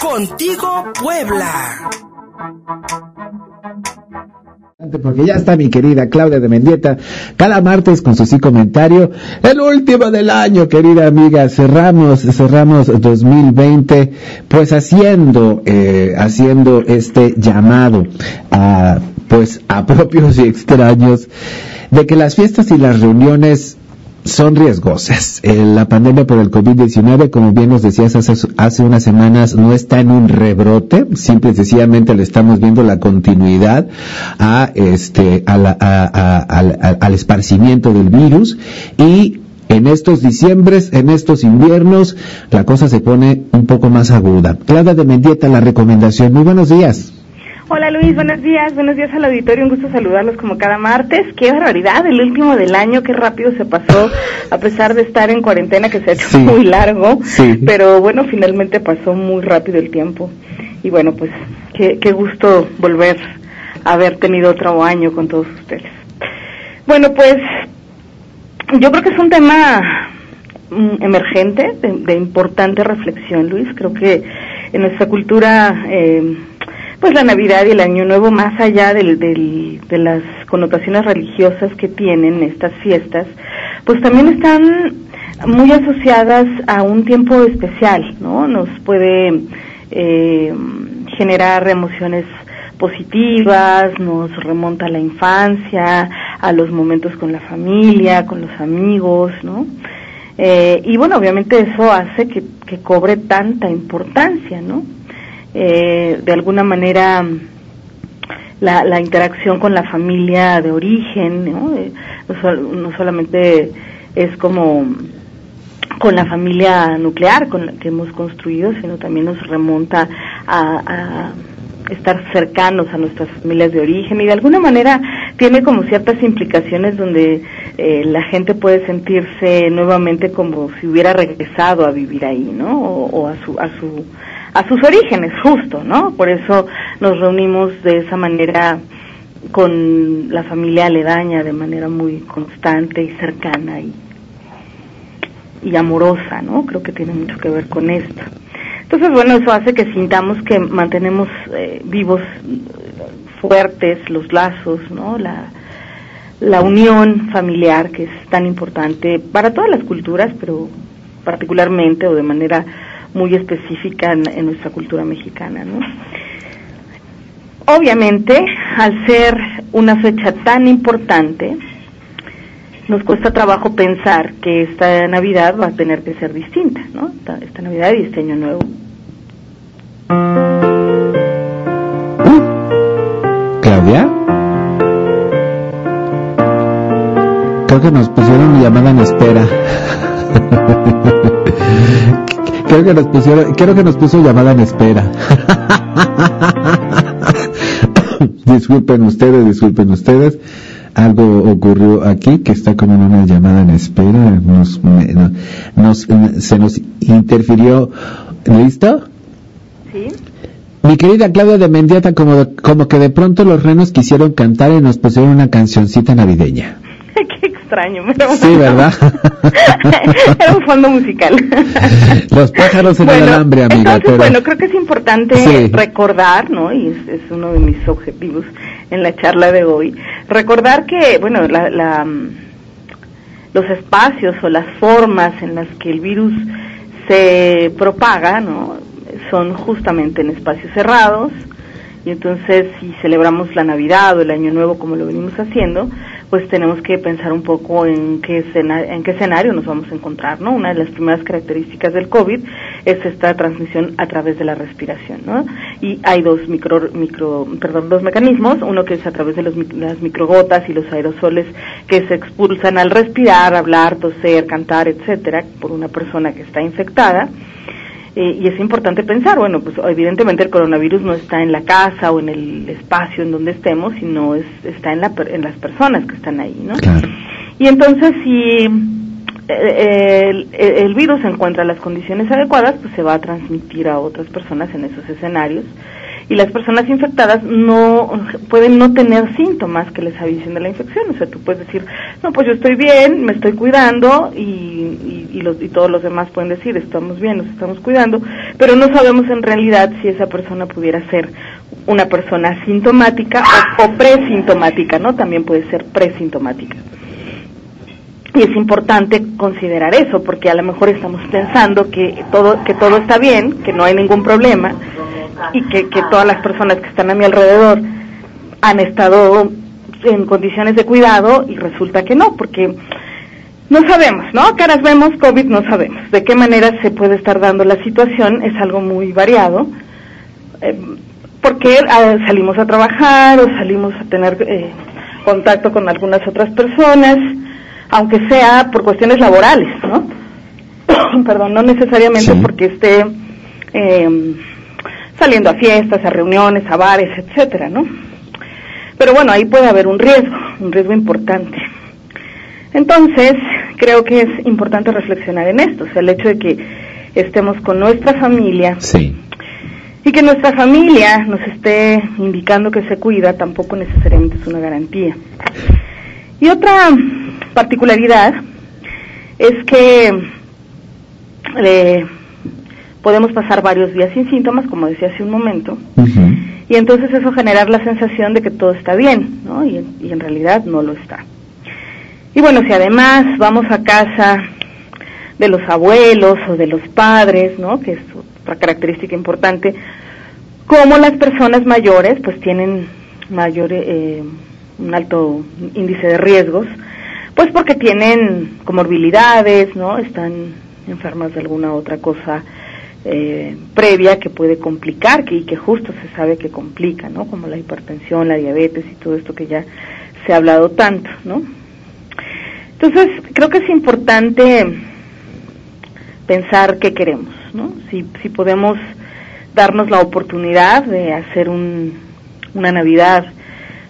Contigo Puebla. Porque ya está mi querida Claudia de Mendieta, cada martes con su sí comentario, el último del año, querida amiga, cerramos, cerramos 2020, pues haciendo, eh, haciendo este llamado a, pues a propios y extraños, de que las fiestas y las reuniones son riesgosas. Eh, la pandemia por el COVID-19, como bien nos decías hace, unas semanas, no está en un rebrote, simple y sencillamente le estamos viendo la continuidad a este, al esparcimiento del virus y en estos diciembres, en estos inviernos, la cosa se pone un poco más aguda. Clara de Mendieta, la recomendación. Muy buenos días. Hola Luis, buenos días, buenos días al auditorio, un gusto saludarlos como cada martes. Qué barbaridad, el último del año, qué rápido se pasó, a pesar de estar en cuarentena que se ha hecho muy largo, pero bueno, finalmente pasó muy rápido el tiempo. Y bueno, pues qué, qué gusto volver a haber tenido otro año con todos ustedes. Bueno, pues yo creo que es un tema mm, emergente, de, importante reflexión, Luis. Creo que en nuestra cultura... Eh, pues la Navidad y el Año Nuevo, más allá del, de las connotaciones religiosas que tienen estas fiestas, pues también están muy asociadas a un tiempo especial, ¿no? Nos puede eh, generar emociones positivas, nos remonta a la infancia, a los momentos con la familia, con los amigos, ¿no? Eh, y bueno, obviamente eso hace que, que cobre tanta importancia, ¿no? Eh, de alguna manera la, la, interacción con la familia de origen, ¿no? Eh, no, solamente es como con la familia nuclear con la que hemos construido, sino también nos remonta a, estar cercanos a nuestras familias de origen y de alguna manera tiene como ciertas implicaciones donde eh, la gente puede sentirse nuevamente como si hubiera regresado a vivir ahí, ¿no? O, o a su a su a sus orígenes, justo, ¿no? Por eso nos reunimos de esa manera con la familia aledaña de manera muy constante y cercana y, y amorosa, ¿no? Creo que tiene mucho que ver con esto. Entonces, bueno, eso hace que sintamos que mantenemos eh, vivos, fuertes los lazos, ¿no? La, la unión familiar, que es tan importante para todas las culturas, pero particularmente o de manera muy específica en, nuestra cultura mexicana, ¿no? Obviamente, al ser una fecha tan importante, nos cuesta trabajo pensar que esta Navidad va a tener que ser distinta, ¿no? Esta, Navidad y este Año Nuevo. Claudia. Creo que nos pusieron llamada en espera. Creo que nos pusieron, creo que nos puso llamada en espera. disculpen ustedes, disculpen ustedes. Algo ocurrió aquí que está como en una llamada en espera. Nos, nos, se nos interfirió. ¿Listo? Sí. Mi querida Claudia de Mendieta, como, como que de pronto los renos quisieron cantar y nos pusieron una cancioncita navideña. Extraño, pero Sí, ¿verdad? Era un fondo musical. Los pájaros en el alambre, amiga. Entonces, bueno, creo que es importante recordar, ¿no? Y es, uno de mis objetivos en la charla de hoy, recordar que, bueno, la, los espacios o las formas en las que el virus se propaga, ¿no? Son justamente en espacios cerrados, y entonces si celebramos la Navidad o el Año Nuevo como lo venimos haciendo, pues tenemos que pensar un poco en qué, en qué escenario nos vamos a encontrar, ¿no? Una de las primeras características del COVID es esta transmisión a través de la respiración, ¿no? Y hay dos micro, micro, perdón, dos mecanismos, uno que es a través de los, las microgotas y los aerosoles que se expulsan al respirar, hablar, toser, cantar, etcétera, por una persona que está infectada, eh, y es importante pensar, bueno, pues evidentemente el coronavirus no está en la casa o en el espacio en donde estemos, sino es, está en, la, en las personas que están ahí, ¿no? Y entonces si eh, el, el, virus encuentra las condiciones adecuadas, pues se va a transmitir a otras personas en esos escenarios y las personas infectadas no pueden no tener síntomas que les avisen de la infección. O sea, tú puedes decir, no, pues yo estoy bien, me estoy cuidando y, y, los, y todos los demás pueden decir, estamos bien, nos estamos cuidando, pero no sabemos en realidad si esa persona pudiera ser una persona sintomática o, o presintomática, ¿no? También puede ser presintomática. Y es importante considerar eso, porque a lo mejor estamos pensando que todo, que todo está bien, que no hay ningún problema, y que, que todas las personas que están a mi alrededor han estado en condiciones de cuidado y resulta que no, porque no sabemos, ¿no? Caras vemos, COVID no sabemos. De qué manera se puede estar dando la situación es algo muy variado, eh, porque ah, salimos a trabajar o salimos a tener eh, contacto con algunas otras personas, aunque sea por cuestiones laborales, ¿no? Perdón, no necesariamente porque esté eh, saliendo a fiestas, a reuniones, a bares, etcétera, ¿no? Pero bueno, ahí puede haber un riesgo, un riesgo importante. Entonces, creo que es importante reflexionar en esto, o sea, el hecho de que estemos con nuestra familia sí. y que nuestra familia nos esté indicando que se cuida tampoco necesariamente es una garantía. Y otra particularidad es que eh, podemos pasar varios días sin síntomas, como decía hace un momento, y entonces eso generar la sensación de que todo está bien, ¿no? Y, y, en realidad no lo está. Y bueno, si además vamos a casa de los abuelos o de los padres, ¿no? Que es otra característica importante, como las personas mayores, pues tienen mayor, eh, un alto índice de riesgos, pues porque tienen comorbilidades, ¿no? Están enfermas de alguna otra cosa eh, previa que puede complicar que, y que justo se sabe que complica, ¿no? Como la hipertensión, la diabetes y todo esto que ya se ha hablado tanto, ¿no? Entonces, creo que es importante pensar qué queremos, ¿no? Si, si podemos darnos la oportunidad de hacer un, una Navidad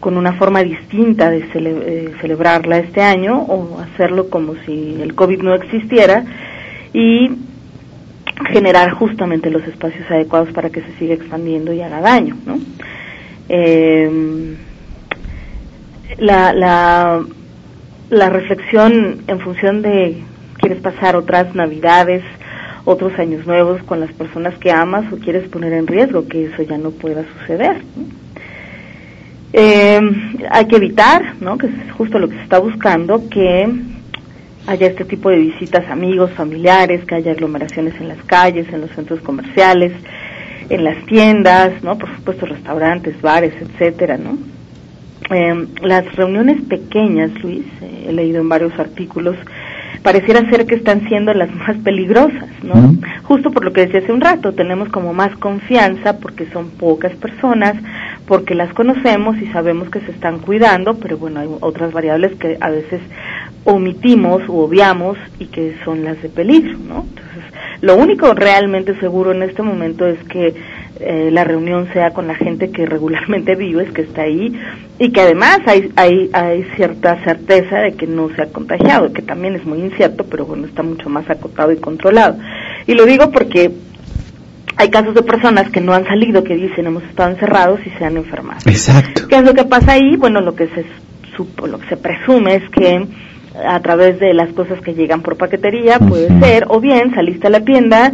con una forma distinta de eh, celebrarla este año o hacerlo como si el COVID no existiera y generar justamente los espacios adecuados para que se siga expandiendo y haga daño, ¿no? Eh, la, la, la reflexión en función de quieres pasar otras navidades, otros años nuevos con las personas que amas o quieres poner en riesgo que eso ya no pueda suceder. Eh, hay que evitar, ¿no? que es justo lo que se está buscando, que haya este tipo de visitas amigos, familiares, que haya aglomeraciones en las calles, en los centros comerciales, en las tiendas, ¿no? Por supuesto, restaurantes, bares, etcétera, ¿no? Eh, las reuniones pequeñas, Luis, eh, he leído en varios artículos, pareciera ser que están siendo las más peligrosas, ¿no? Justo por lo que decía hace un rato, tenemos como más confianza porque son pocas personas, porque las conocemos y sabemos que se están cuidando, pero bueno, hay otras variables que a veces omitimos u obviamos y que son las de peligro, ¿no? Entonces, lo único realmente seguro en este momento es que eh, la reunión sea con la gente que regularmente vives, que está ahí, y que además hay, hay, hay cierta certeza de que no se ha contagiado, que también es muy incierto, pero bueno, está mucho más acotado y controlado. Y lo digo porque hay casos de personas que no han salido, que dicen hemos estado encerrados y se han enfermado. Exacto. ¿Qué es lo que pasa ahí? Bueno, lo que se supo, lo que se presume es que a través de las cosas que llegan por paquetería, puede ser, o bien saliste a la tienda,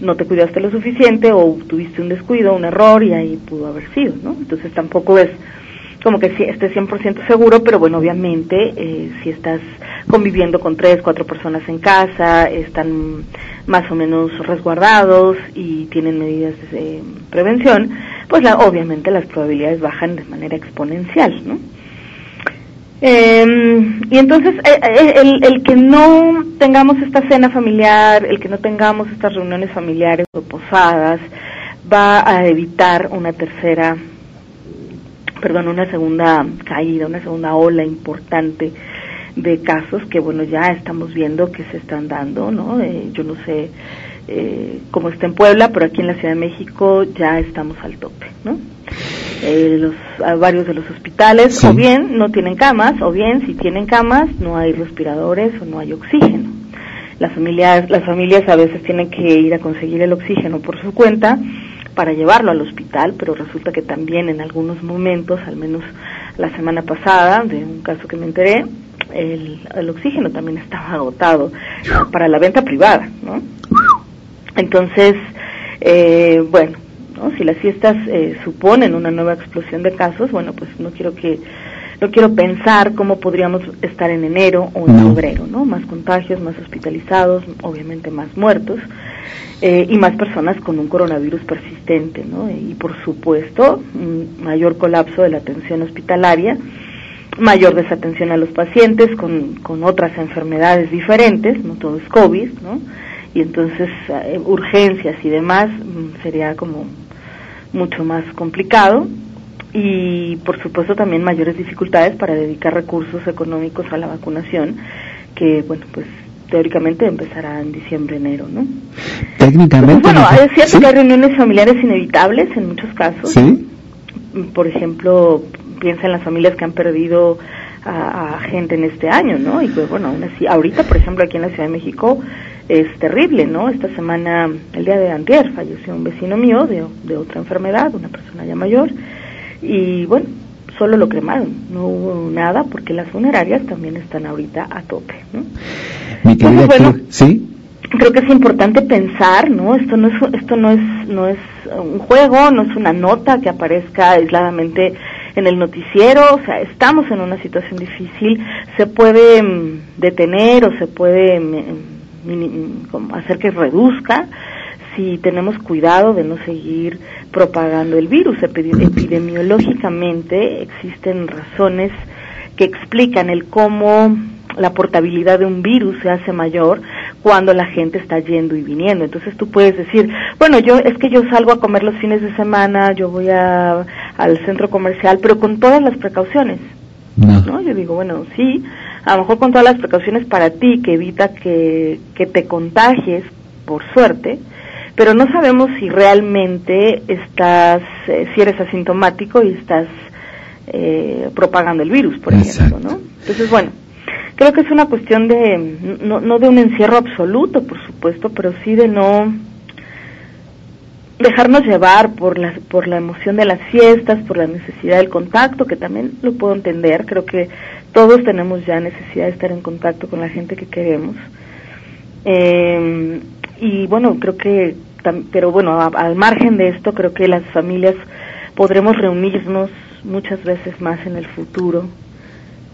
no te cuidaste lo suficiente o tuviste un descuido, un error y ahí pudo haber sido, ¿no? Entonces tampoco es como que si estés 100% seguro, pero bueno, obviamente eh, si estás conviviendo con tres, cuatro personas en casa, están más o menos resguardados y tienen medidas de prevención, pues la, obviamente las probabilidades bajan de manera exponencial, ¿no? Eh, y entonces eh, eh, el, el, que no tengamos esta cena familiar, el que no tengamos estas reuniones familiares o posadas, va a evitar una tercera, perdón, una segunda caída, una segunda ola importante de casos que, bueno, ya estamos viendo que se están dando, ¿no? Eh, yo no sé eh, cómo está en Puebla, pero aquí en la Ciudad de México ya estamos al tope, ¿no? Eh, los, varios de los hospitales o bien no tienen camas o bien si tienen camas no hay respiradores o no hay oxígeno. Las familias, las familias a veces tienen que ir a conseguir el oxígeno por su cuenta para llevarlo al hospital, pero resulta que también en algunos momentos, al menos la semana pasada, de un caso que me enteré, el, el oxígeno también estaba agotado para la venta privada, ¿no? Entonces, eh, bueno, ¿no? si las fiestas eh, suponen una nueva explosión de casos, bueno, pues no quiero que no quiero pensar cómo podríamos estar en enero o en febrero, ¿no? Más contagios, más hospitalizados, obviamente más muertos eh, y más personas con un coronavirus persistente, ¿no? Y por supuesto, un mayor colapso de la atención hospitalaria, mayor desatención a los pacientes con, con otras enfermedades diferentes, no todo es COVID, ¿no? Y entonces eh, urgencias y demás mm, sería como mucho más complicado y por supuesto también mayores dificultades para dedicar recursos económicos a la vacunación que bueno pues teóricamente empezará en diciembre enero no técnicamente bueno es cierto que hay reuniones familiares inevitables en muchos casos. Sí por ejemplo piensa en las familias que han perdido a, gente en este año no y pues bueno aún así ahorita por ejemplo aquí en la Ciudad de México es terrible, ¿no? Esta semana, el día de antier, falleció un vecino mío de, de otra enfermedad, una persona ya mayor, y bueno, solo lo cremaron, no hubo nada porque las funerarias también están ahorita a tope. ¿no? bueno, ¿sí? Creo que es importante pensar, ¿no? Esto no es esto no es no es un juego, no es una nota que aparezca aisladamente en el noticiero, o sea, estamos en una situación difícil, se puede mm, detener o se puede mm, mm, hacer que reduzca si tenemos cuidado de no seguir propagando el virus. Epidemiológicamente existen razones que explican el cómo la portabilidad de un virus se hace mayor cuando la gente está yendo y viniendo. Entonces tú puedes decir, bueno, yo es que yo salgo a comer los fines de semana, yo voy a, al centro comercial, pero con todas las precauciones. No. Yo digo, bueno, sí, a lo mejor con todas las precauciones para ti que evita que, que te contagies, por suerte, pero no sabemos si realmente estás, eh, si eres asintomático y estás eh, propagando el virus, por ejemplo, ¿no? Entonces, bueno, creo que es una cuestión de, no, no de un encierro absoluto, por supuesto, pero sí de no dejarnos llevar por la, por la emoción de las fiestas, por la necesidad del contacto, que también lo puedo entender, creo que todos tenemos ya necesidad de estar en contacto con la gente que queremos. Eh, y bueno, creo que pero bueno, al margen de esto, creo que las familias podremos reunirnos muchas veces más en el futuro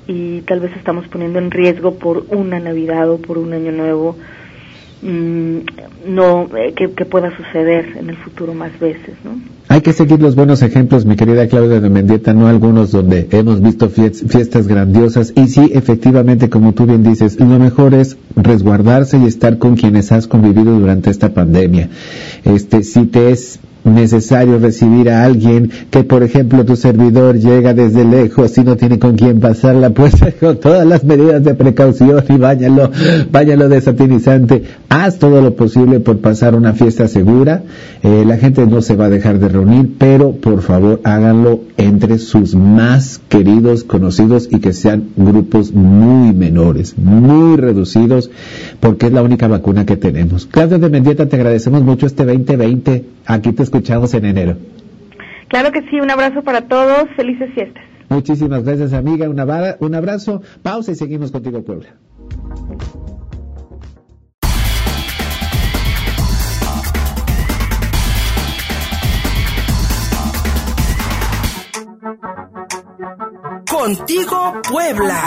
y tal vez estamos poniendo en riesgo por una Navidad o por un Año Nuevo mm, no eh, que, pueda suceder en el futuro más veces, ¿no? Hay que seguir los buenos ejemplos, mi querida Claudia de Mendieta, no algunos donde hemos visto fiestas grandiosas y sí, efectivamente, como tú bien dices, lo mejor es resguardarse y estar con quienes has convivido durante esta pandemia. Este, si te es necesario recibir a alguien que, por ejemplo, tu servidor llega desde lejos y no tiene con quién pasar la puerta con todas las medidas de precaución y váyalo, váyalo desatinizante. Haz todo lo posible por pasar una fiesta segura. Eh, la gente no se va a dejar de reunir, pero por favor háganlo entre sus más queridos, conocidos y que sean grupos muy menores, muy reducidos, porque es la única vacuna que tenemos. Claudia de Mendieta, te agradecemos mucho este 2020. Aquí te escuchamos en enero. Claro que sí, un abrazo para todos, felices fiestas. Muchísimas gracias amiga, un abrazo, pausa y seguimos contigo Puebla. Contigo Puebla.